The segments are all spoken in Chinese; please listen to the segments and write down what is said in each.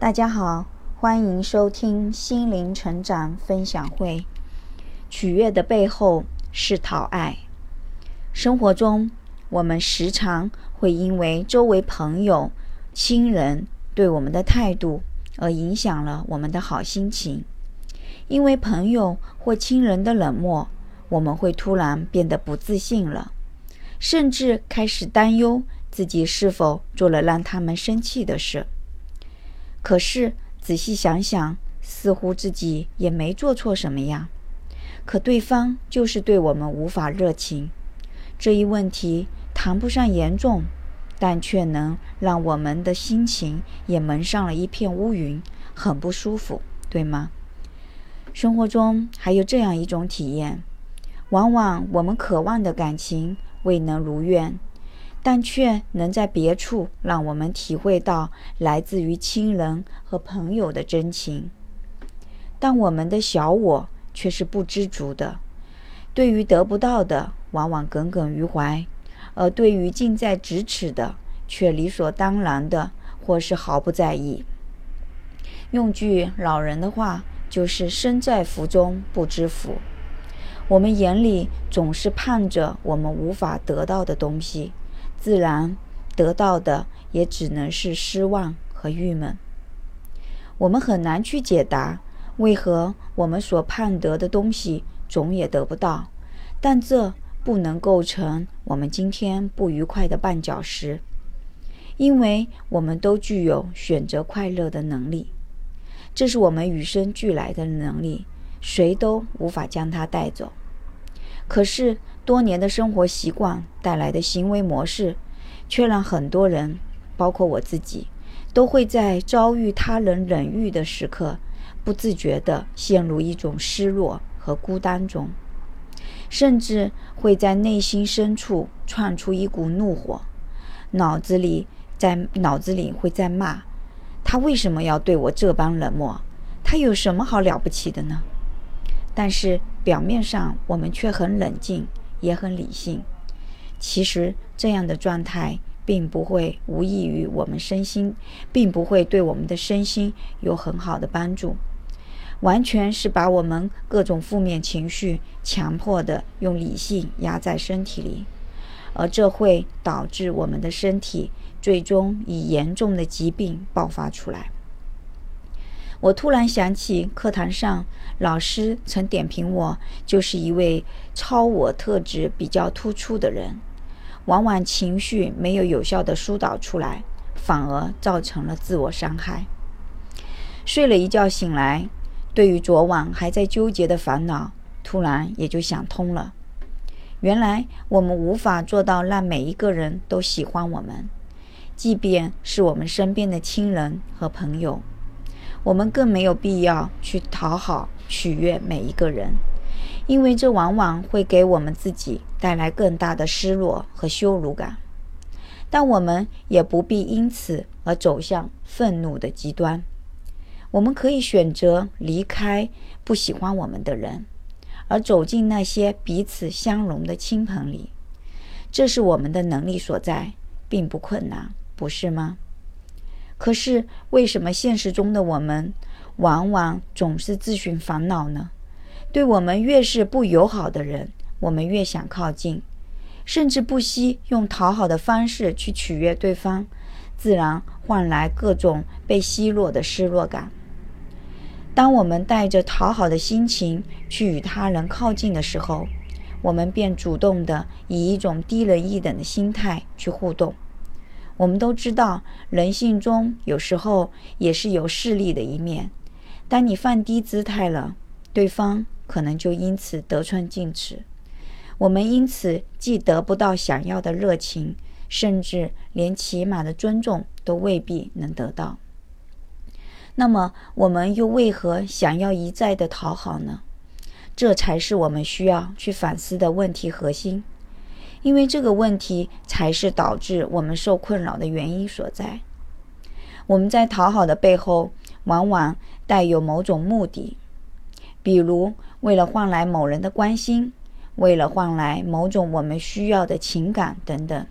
大家好，欢迎收听心灵成长分享会。取悦的背后是讨爱。生活中，我们时常会因为周围朋友、亲人对我们的态度而影响了我们的好心情。因为朋友或亲人的冷漠，我们会突然变得不自信了，甚至开始担忧自己是否做了让他们生气的事。可是仔细想想，似乎自己也没做错什么呀。可对方就是对我们无法热情，这一问题谈不上严重，但却能让我们的心情也蒙上了一片乌云，很不舒服，对吗？生活中还有这样一种体验：往往我们渴望的感情未能如愿。但却能在别处让我们体会到来自于亲人和朋友的真情，但我们的小我却是不知足的，对于得不到的往往耿耿于怀，而对于近在咫尺的却理所当然的或是毫不在意。用句老人的话，就是身在福中不知福。我们眼里总是盼着我们无法得到的东西。自然得到的也只能是失望和郁闷。我们很难去解答为何我们所盼得的东西总也得不到，但这不能构成我们今天不愉快的绊脚石，因为我们都具有选择快乐的能力，这是我们与生俱来的能力，谁都无法将它带走。可是，多年的生活习惯带来的行为模式，却让很多人，包括我自己，都会在遭遇他人冷遇的时刻，不自觉地陷入一种失落和孤单中，甚至会在内心深处窜出一股怒火，脑子里在脑子里会在骂：他为什么要对我这般冷漠？他有什么好了不起的呢？但是表面上我们却很冷静，也很理性。其实这样的状态并不会无益于我们身心，并不会对我们的身心有很好的帮助。完全是把我们各种负面情绪强迫的用理性压在身体里，而这会导致我们的身体最终以严重的疾病爆发出来。我突然想起，课堂上老师曾点评我，就是一位超我特质比较突出的人，往往情绪没有有效的疏导出来，反而造成了自我伤害。睡了一觉醒来，对于昨晚还在纠结的烦恼，突然也就想通了。原来我们无法做到让每一个人都喜欢我们，即便是我们身边的亲人和朋友。我们更没有必要去讨好、取悦每一个人，因为这往往会给我们自己带来更大的失落和羞辱感。但我们也不必因此而走向愤怒的极端。我们可以选择离开不喜欢我们的人，而走进那些彼此相融的亲朋里。这是我们的能力所在，并不困难，不是吗？可是，为什么现实中的我们往往总是自寻烦恼呢？对我们越是不友好的人，我们越想靠近，甚至不惜用讨好的方式去取悦对方，自然换来各种被奚落的失落感。当我们带着讨好的心情去与他人靠近的时候，我们便主动的以一种低人一等的心态去互动。我们都知道，人性中有时候也是有势利的一面。当你放低姿态了，对方可能就因此得寸进尺。我们因此既得不到想要的热情，甚至连起码的尊重都未必能得到。那么，我们又为何想要一再的讨好呢？这才是我们需要去反思的问题核心。因为这个问题才是导致我们受困扰的原因所在。我们在讨好的背后，往往带有某种目的，比如为了换来某人的关心，为了换来某种我们需要的情感等等。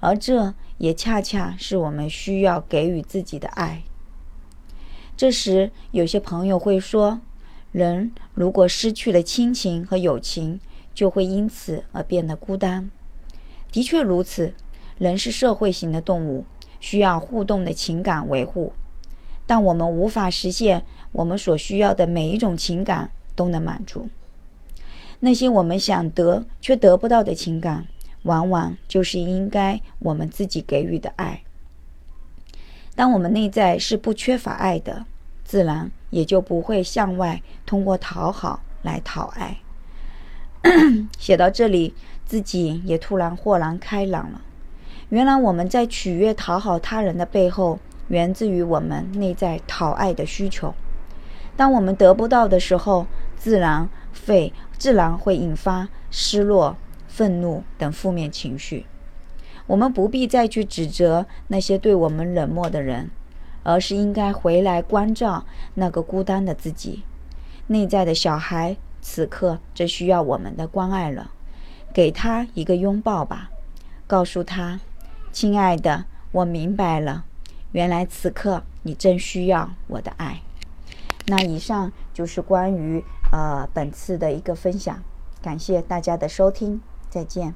而这也恰恰是我们需要给予自己的爱。这时，有些朋友会说，人如果失去了亲情和友情，就会因此而变得孤单。的确如此，人是社会型的动物，需要互动的情感维护。但我们无法实现我们所需要的每一种情感都能满足。那些我们想得却得不到的情感，往往就是应该我们自己给予的爱。当我们内在是不缺乏爱的，自然也就不会向外通过讨好来讨爱。写到这里，自己也突然豁然开朗了。原来我们在取悦讨好他人的背后，源自于我们内在讨爱的需求。当我们得不到的时候，自然会。自然会引发失落、愤怒等负面情绪。我们不必再去指责那些对我们冷漠的人，而是应该回来关照那个孤单的自己。内在的小孩此刻正需要我们的关爱了，给他一个拥抱吧，告诉他：“亲爱的，我明白了，原来此刻你正需要我的爱。”那以上就是关于。呃，本次的一个分享，感谢大家的收听，再见。